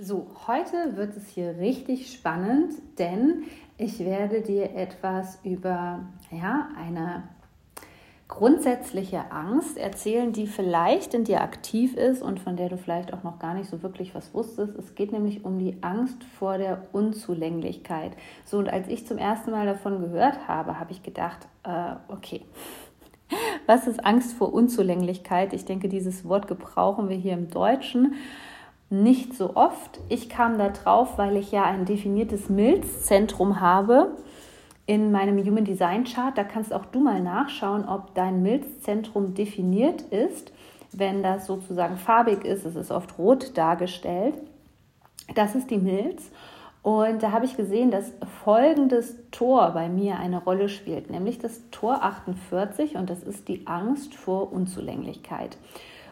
So, heute wird es hier richtig spannend, denn ich werde dir etwas über ja, eine grundsätzliche Angst erzählen, die vielleicht in dir aktiv ist und von der du vielleicht auch noch gar nicht so wirklich was wusstest. Es geht nämlich um die Angst vor der Unzulänglichkeit. So, und als ich zum ersten Mal davon gehört habe, habe ich gedacht, äh, okay. Was ist Angst vor Unzulänglichkeit? Ich denke, dieses Wort gebrauchen wir hier im Deutschen nicht so oft. Ich kam da drauf, weil ich ja ein definiertes Milzzentrum habe in meinem Human Design Chart. Da kannst auch du mal nachschauen, ob dein Milzzentrum definiert ist. Wenn das sozusagen farbig ist, es ist oft rot dargestellt. Das ist die Milz. Und da habe ich gesehen, dass folgendes Tor bei mir eine Rolle spielt, nämlich das Tor 48 und das ist die Angst vor Unzulänglichkeit.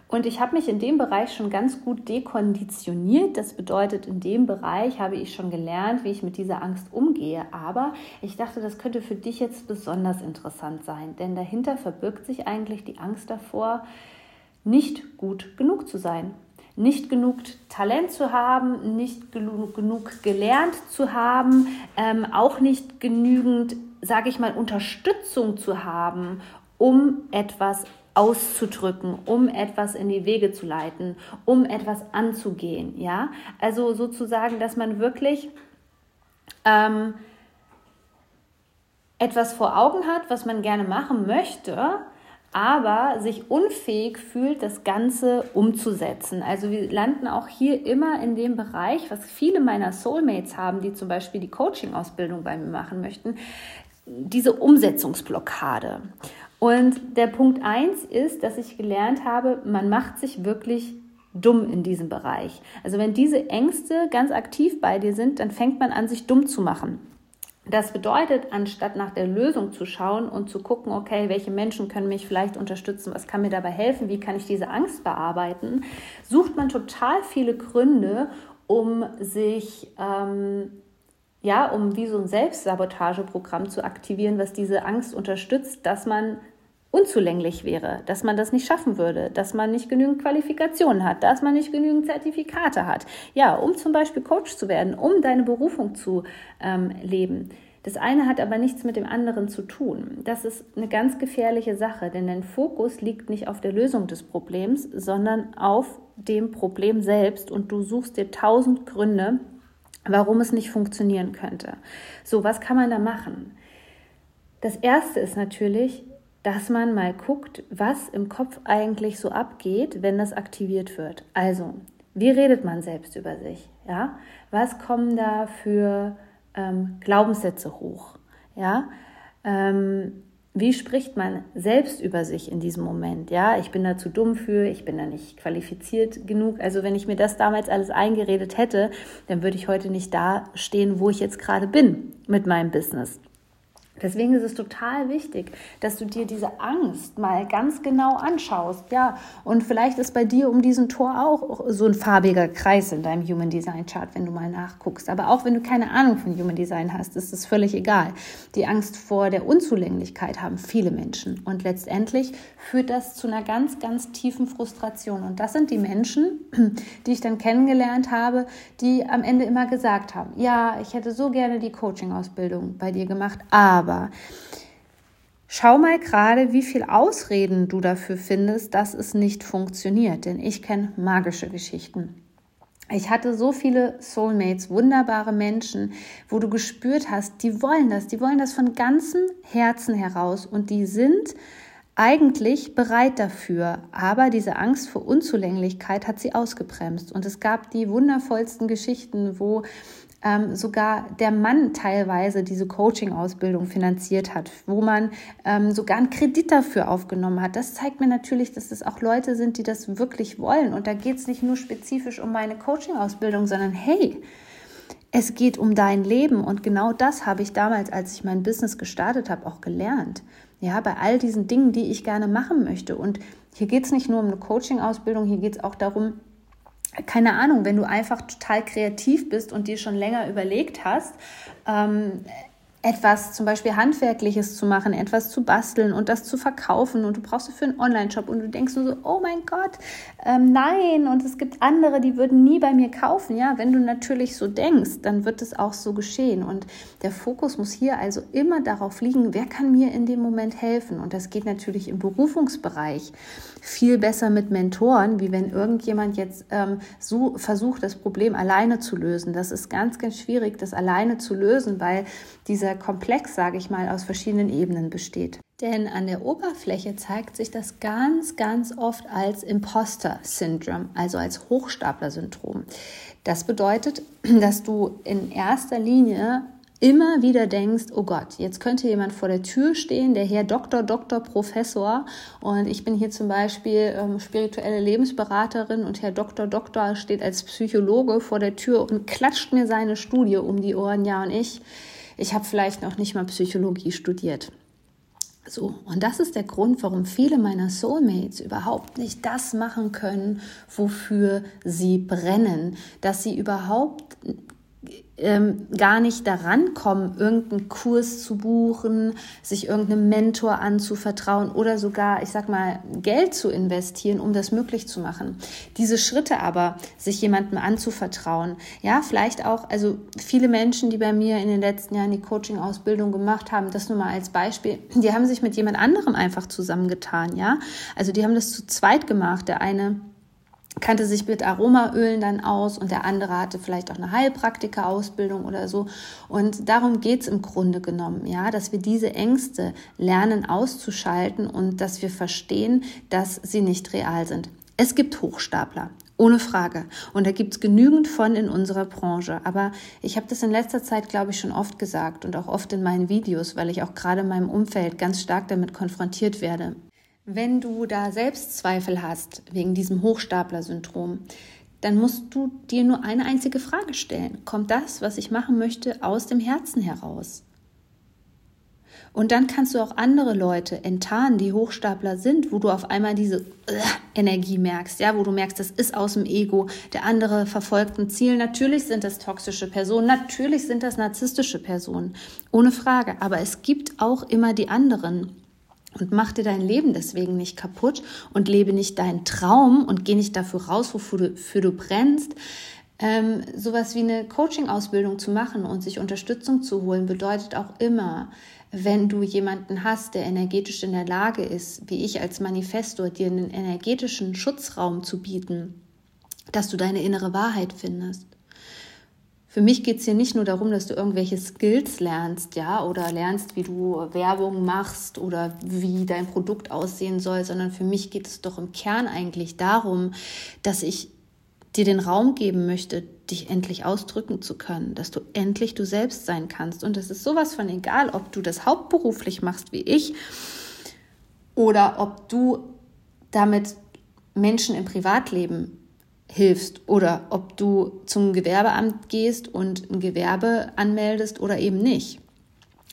Und ich habe mich in dem Bereich schon ganz gut dekonditioniert. Das bedeutet, in dem Bereich habe ich schon gelernt, wie ich mit dieser Angst umgehe. Aber ich dachte, das könnte für dich jetzt besonders interessant sein, denn dahinter verbirgt sich eigentlich die Angst davor, nicht gut genug zu sein. Nicht genug Talent zu haben, nicht genug, gelernt zu haben, ähm, auch nicht genügend, sage ich mal, Unterstützung zu haben, um etwas auszudrücken, um etwas in die Wege zu leiten, um etwas anzugehen. Ja, also sozusagen, dass man wirklich ähm, etwas vor Augen hat, was man gerne machen möchte, aber sich unfähig fühlt, das Ganze umzusetzen. Also wir landen auch hier immer in dem Bereich, was viele meiner Soulmates haben, die zum Beispiel die Coaching-Ausbildung bei mir machen möchten, diese Umsetzungsblockade. Und der Punkt 1 ist, dass ich gelernt habe, man macht sich wirklich dumm in diesem Bereich. Also wenn diese Ängste ganz aktiv bei dir sind, dann fängt man an, sich dumm zu machen. Das bedeutet, anstatt nach der Lösung zu schauen und zu gucken, okay, welche Menschen können mich vielleicht unterstützen, was kann mir dabei helfen, wie kann ich diese Angst bearbeiten, sucht man total viele Gründe, um sich ähm, ja, um wie so ein Selbstsabotageprogramm zu aktivieren, was diese Angst unterstützt, dass man unzulänglich wäre, dass man das nicht schaffen würde, dass man nicht genügend Qualifikationen hat, dass man nicht genügend Zertifikate hat. Ja, um zum Beispiel Coach zu werden, um deine Berufung zu ähm, leben. Das eine hat aber nichts mit dem anderen zu tun. Das ist eine ganz gefährliche Sache, denn dein Fokus liegt nicht auf der Lösung des Problems, sondern auf dem Problem selbst und du suchst dir tausend Gründe, warum es nicht funktionieren könnte. So, was kann man da machen? Das erste ist natürlich, dass man mal guckt, was im Kopf eigentlich so abgeht, wenn das aktiviert wird. Also, wie redet man selbst über sich? Ja, was kommen da für ähm, Glaubenssätze hoch? Ja, ähm, wie spricht man selbst über sich in diesem Moment? Ja, ich bin da zu dumm für, ich bin da nicht qualifiziert genug. Also wenn ich mir das damals alles eingeredet hätte, dann würde ich heute nicht da stehen, wo ich jetzt gerade bin mit meinem Business. Deswegen ist es total wichtig, dass du dir diese Angst mal ganz genau anschaust. Ja, und vielleicht ist bei dir um diesen Tor auch so ein farbiger Kreis in deinem Human Design Chart, wenn du mal nachguckst. Aber auch wenn du keine Ahnung von Human Design hast, ist es völlig egal. Die Angst vor der Unzulänglichkeit haben viele Menschen. Und letztendlich führt das zu einer ganz, ganz tiefen Frustration. Und das sind die Menschen, die ich dann kennengelernt habe, die am Ende immer gesagt haben, ja, ich hätte so gerne die Coaching-Ausbildung bei dir gemacht, aber aber schau mal gerade, wie viel Ausreden du dafür findest, dass es nicht funktioniert. Denn ich kenne magische Geschichten. Ich hatte so viele Soulmates, wunderbare Menschen, wo du gespürt hast, die wollen das, die wollen das von ganzem Herzen heraus und die sind eigentlich bereit dafür, aber diese Angst vor Unzulänglichkeit hat sie ausgebremst. Und es gab die wundervollsten Geschichten, wo ähm, sogar der Mann teilweise diese Coaching-Ausbildung finanziert hat, wo man ähm, sogar einen Kredit dafür aufgenommen hat. Das zeigt mir natürlich, dass es auch Leute sind, die das wirklich wollen. Und da geht es nicht nur spezifisch um meine Coaching-Ausbildung, sondern hey, es geht um dein Leben. Und genau das habe ich damals, als ich mein Business gestartet habe, auch gelernt. Ja, bei all diesen Dingen, die ich gerne machen möchte. Und hier geht es nicht nur um eine Coaching-Ausbildung, hier geht es auch darum, keine Ahnung, wenn du einfach total kreativ bist und dir schon länger überlegt hast, ähm, etwas zum Beispiel Handwerkliches zu machen, etwas zu basteln und das zu verkaufen und du brauchst dafür einen Online-Shop und du denkst nur so, oh mein Gott, ähm, nein und es gibt andere, die würden nie bei mir kaufen. Ja, wenn du natürlich so denkst, dann wird es auch so geschehen und der Fokus muss hier also immer darauf liegen, wer kann mir in dem Moment helfen und das geht natürlich im Berufungsbereich viel besser mit Mentoren, wie wenn irgendjemand jetzt ähm, so versucht, das Problem alleine zu lösen. Das ist ganz, ganz schwierig, das alleine zu lösen, weil dieser Komplex, sage ich mal, aus verschiedenen Ebenen besteht. Denn an der Oberfläche zeigt sich das ganz, ganz oft als Imposter-Syndrom, also als Hochstapler-Syndrom. Das bedeutet, dass du in erster Linie immer wieder denkst, oh Gott, jetzt könnte jemand vor der Tür stehen, der Herr Doktor, Doktor, Professor und ich bin hier zum Beispiel ähm, spirituelle Lebensberaterin und Herr Doktor, Doktor steht als Psychologe vor der Tür und klatscht mir seine Studie um die Ohren, ja und ich, ich habe vielleicht noch nicht mal Psychologie studiert. So, und das ist der Grund, warum viele meiner Soulmates überhaupt nicht das machen können, wofür sie brennen, dass sie überhaupt ähm, gar nicht daran kommen, irgendeinen Kurs zu buchen, sich irgendeinem Mentor anzuvertrauen oder sogar, ich sag mal, Geld zu investieren, um das möglich zu machen. Diese Schritte aber, sich jemandem anzuvertrauen, ja, vielleicht auch, also viele Menschen, die bei mir in den letzten Jahren die Coaching-Ausbildung gemacht haben, das nur mal als Beispiel, die haben sich mit jemand anderem einfach zusammengetan, ja. Also die haben das zu zweit gemacht. Der eine kannte sich mit Aromaölen dann aus und der andere hatte vielleicht auch eine Heilpraktika-Ausbildung oder so. Und darum geht's im Grunde genommen, ja, dass wir diese Ängste lernen auszuschalten und dass wir verstehen, dass sie nicht real sind. Es gibt Hochstapler. Ohne Frage. Und da gibt's genügend von in unserer Branche. Aber ich habe das in letzter Zeit, glaube ich, schon oft gesagt und auch oft in meinen Videos, weil ich auch gerade in meinem Umfeld ganz stark damit konfrontiert werde. Wenn du da Selbstzweifel hast wegen diesem Hochstapler-Syndrom, dann musst du dir nur eine einzige Frage stellen. Kommt das, was ich machen möchte, aus dem Herzen heraus? Und dann kannst du auch andere Leute enttarnen, die Hochstapler sind, wo du auf einmal diese äh, Energie merkst, ja, wo du merkst, das ist aus dem Ego, der andere verfolgt ein Ziel. Natürlich sind das toxische Personen, natürlich sind das narzisstische Personen, ohne Frage. Aber es gibt auch immer die anderen. Und mach dir dein Leben deswegen nicht kaputt und lebe nicht deinen Traum und geh nicht dafür raus, wofür du, für du brennst. Ähm, sowas wie eine Coaching-Ausbildung zu machen und sich Unterstützung zu holen, bedeutet auch immer, wenn du jemanden hast, der energetisch in der Lage ist, wie ich als Manifestor, dir einen energetischen Schutzraum zu bieten, dass du deine innere Wahrheit findest. Für mich geht es hier nicht nur darum, dass du irgendwelche Skills lernst, ja, oder lernst, wie du Werbung machst oder wie dein Produkt aussehen soll, sondern für mich geht es doch im Kern eigentlich darum, dass ich dir den Raum geben möchte, dich endlich ausdrücken zu können, dass du endlich du selbst sein kannst. Und es ist sowas von egal, ob du das hauptberuflich machst wie ich oder ob du damit Menschen im Privatleben hilfst oder ob du zum Gewerbeamt gehst und ein Gewerbe anmeldest oder eben nicht.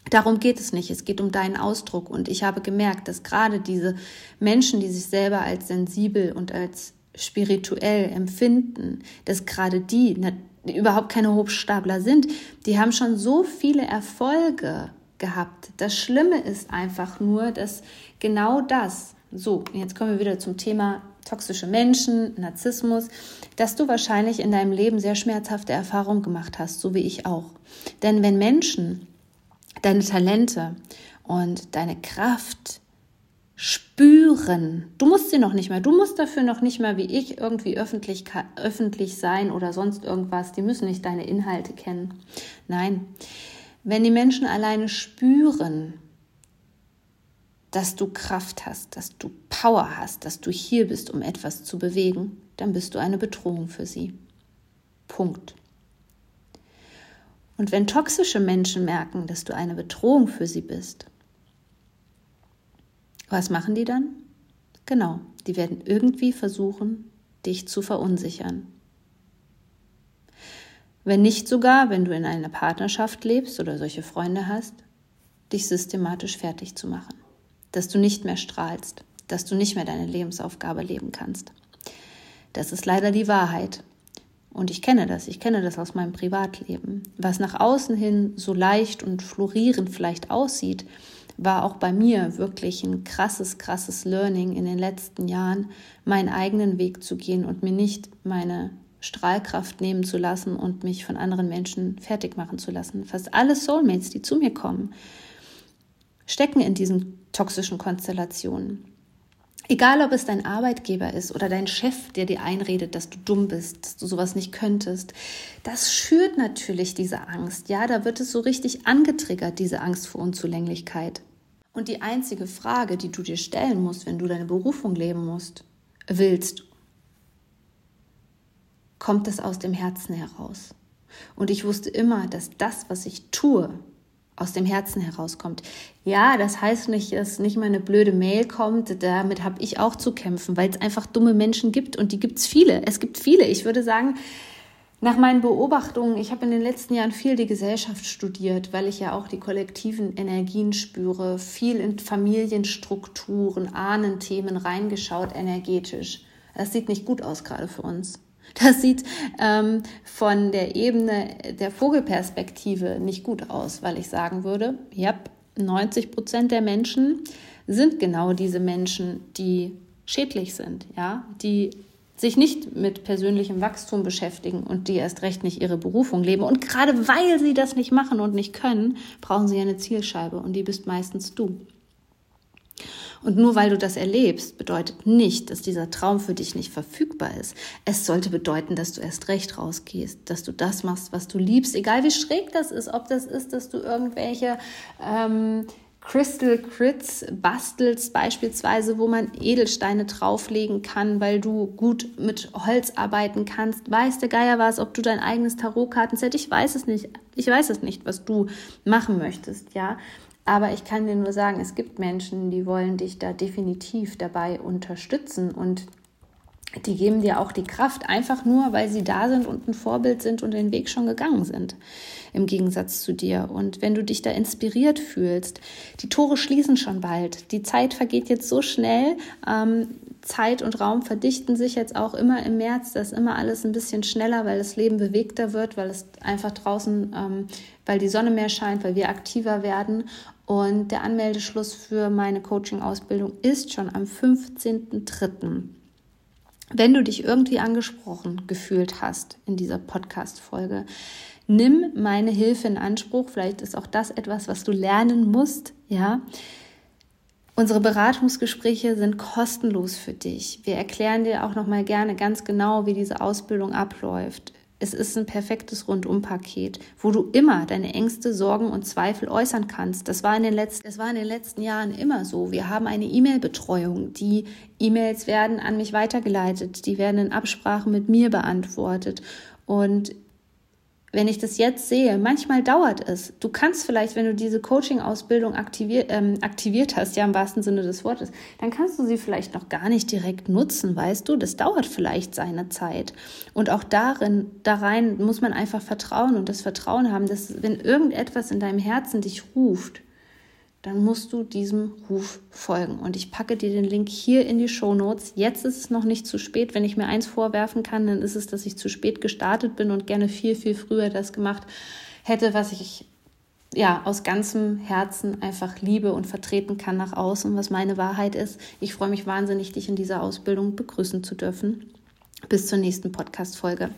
Darum geht es nicht. Es geht um deinen Ausdruck. Und ich habe gemerkt, dass gerade diese Menschen, die sich selber als sensibel und als spirituell empfinden, dass gerade die überhaupt keine Hochstapler sind, die haben schon so viele Erfolge gehabt. Das Schlimme ist einfach nur, dass genau das, so, jetzt kommen wir wieder zum Thema toxische Menschen, Narzissmus, dass du wahrscheinlich in deinem Leben sehr schmerzhafte Erfahrungen gemacht hast, so wie ich auch. Denn wenn Menschen deine Talente und deine Kraft spüren, du musst sie noch nicht mal, du musst dafür noch nicht mal wie ich irgendwie öffentlich, öffentlich sein oder sonst irgendwas, die müssen nicht deine Inhalte kennen. Nein, wenn die Menschen alleine spüren, dass du Kraft hast, dass du Power hast, dass du hier bist, um etwas zu bewegen, dann bist du eine Bedrohung für sie. Punkt. Und wenn toxische Menschen merken, dass du eine Bedrohung für sie bist, was machen die dann? Genau, die werden irgendwie versuchen, dich zu verunsichern. Wenn nicht sogar, wenn du in einer Partnerschaft lebst oder solche Freunde hast, dich systematisch fertig zu machen dass du nicht mehr strahlst, dass du nicht mehr deine Lebensaufgabe leben kannst. Das ist leider die Wahrheit. Und ich kenne das, ich kenne das aus meinem Privatleben. Was nach außen hin so leicht und florierend vielleicht aussieht, war auch bei mir wirklich ein krasses, krasses Learning in den letzten Jahren, meinen eigenen Weg zu gehen und mir nicht meine Strahlkraft nehmen zu lassen und mich von anderen Menschen fertig machen zu lassen. Fast alle Soulmates, die zu mir kommen, stecken in diesen toxischen Konstellationen. Egal, ob es dein Arbeitgeber ist oder dein Chef, der dir einredet, dass du dumm bist, dass du sowas nicht könntest, das schürt natürlich diese Angst. Ja, da wird es so richtig angetriggert, diese Angst vor Unzulänglichkeit. Und die einzige Frage, die du dir stellen musst, wenn du deine Berufung leben musst, willst, kommt es aus dem Herzen heraus. Und ich wusste immer, dass das, was ich tue, aus dem Herzen herauskommt. Ja, das heißt nicht, dass nicht mal eine blöde Mail kommt. Damit habe ich auch zu kämpfen, weil es einfach dumme Menschen gibt und die gibt es viele. Es gibt viele. Ich würde sagen, nach meinen Beobachtungen, ich habe in den letzten Jahren viel die Gesellschaft studiert, weil ich ja auch die kollektiven Energien spüre, viel in Familienstrukturen, Ahnenthemen reingeschaut, energetisch. Das sieht nicht gut aus gerade für uns. Das sieht ähm, von der Ebene der Vogelperspektive nicht gut aus, weil ich sagen würde, ja, 90 Prozent der Menschen sind genau diese Menschen, die schädlich sind, ja, die sich nicht mit persönlichem Wachstum beschäftigen und die erst recht nicht ihre Berufung leben. Und gerade weil sie das nicht machen und nicht können, brauchen sie eine Zielscheibe und die bist meistens du. Und nur weil du das erlebst, bedeutet nicht, dass dieser Traum für dich nicht verfügbar ist. Es sollte bedeuten, dass du erst recht rausgehst, dass du das machst, was du liebst, egal wie schräg das ist, ob das ist, dass du irgendwelche ähm, Crystal Crits bastelst, beispielsweise, wo man Edelsteine drauflegen kann, weil du gut mit Holz arbeiten kannst. Weiß der Geier was, ob du dein eigenes Tarotkartenset, ich weiß es nicht. Ich weiß es nicht, was du machen möchtest, ja. Aber ich kann dir nur sagen, es gibt Menschen, die wollen dich da definitiv dabei unterstützen und die geben dir auch die Kraft, einfach nur, weil sie da sind und ein Vorbild sind und den Weg schon gegangen sind, im Gegensatz zu dir. Und wenn du dich da inspiriert fühlst, die Tore schließen schon bald. Die Zeit vergeht jetzt so schnell. Ähm, Zeit und Raum verdichten sich jetzt auch immer im März. Da ist immer alles ein bisschen schneller, weil das Leben bewegter wird, weil es einfach draußen, ähm, weil die Sonne mehr scheint, weil wir aktiver werden. Und der Anmeldeschluss für meine Coaching-Ausbildung ist schon am 15.03. Wenn du dich irgendwie angesprochen gefühlt hast in dieser Podcast-Folge, nimm meine Hilfe in Anspruch. Vielleicht ist auch das etwas, was du lernen musst, ja. Unsere Beratungsgespräche sind kostenlos für dich. Wir erklären dir auch noch mal gerne ganz genau, wie diese Ausbildung abläuft. Es ist ein perfektes Rundumpaket, wo du immer deine Ängste, Sorgen und Zweifel äußern kannst. Das war in den letzten, das war in den letzten Jahren immer so. Wir haben eine E-Mail-Betreuung. Die E-Mails werden an mich weitergeleitet. Die werden in Absprache mit mir beantwortet. Und wenn ich das jetzt sehe, manchmal dauert es. Du kannst vielleicht, wenn du diese Coaching-Ausbildung aktiviert, ähm, aktiviert hast, ja im wahrsten Sinne des Wortes, dann kannst du sie vielleicht noch gar nicht direkt nutzen, weißt du? Das dauert vielleicht seine Zeit. Und auch darin, da rein muss man einfach vertrauen und das Vertrauen haben, dass wenn irgendetwas in deinem Herzen dich ruft, dann musst du diesem Ruf folgen. Und ich packe dir den Link hier in die Show Notes. Jetzt ist es noch nicht zu spät. Wenn ich mir eins vorwerfen kann, dann ist es, dass ich zu spät gestartet bin und gerne viel, viel früher das gemacht hätte, was ich ja aus ganzem Herzen einfach liebe und vertreten kann nach außen, was meine Wahrheit ist. Ich freue mich wahnsinnig, dich in dieser Ausbildung begrüßen zu dürfen. Bis zur nächsten Podcast-Folge.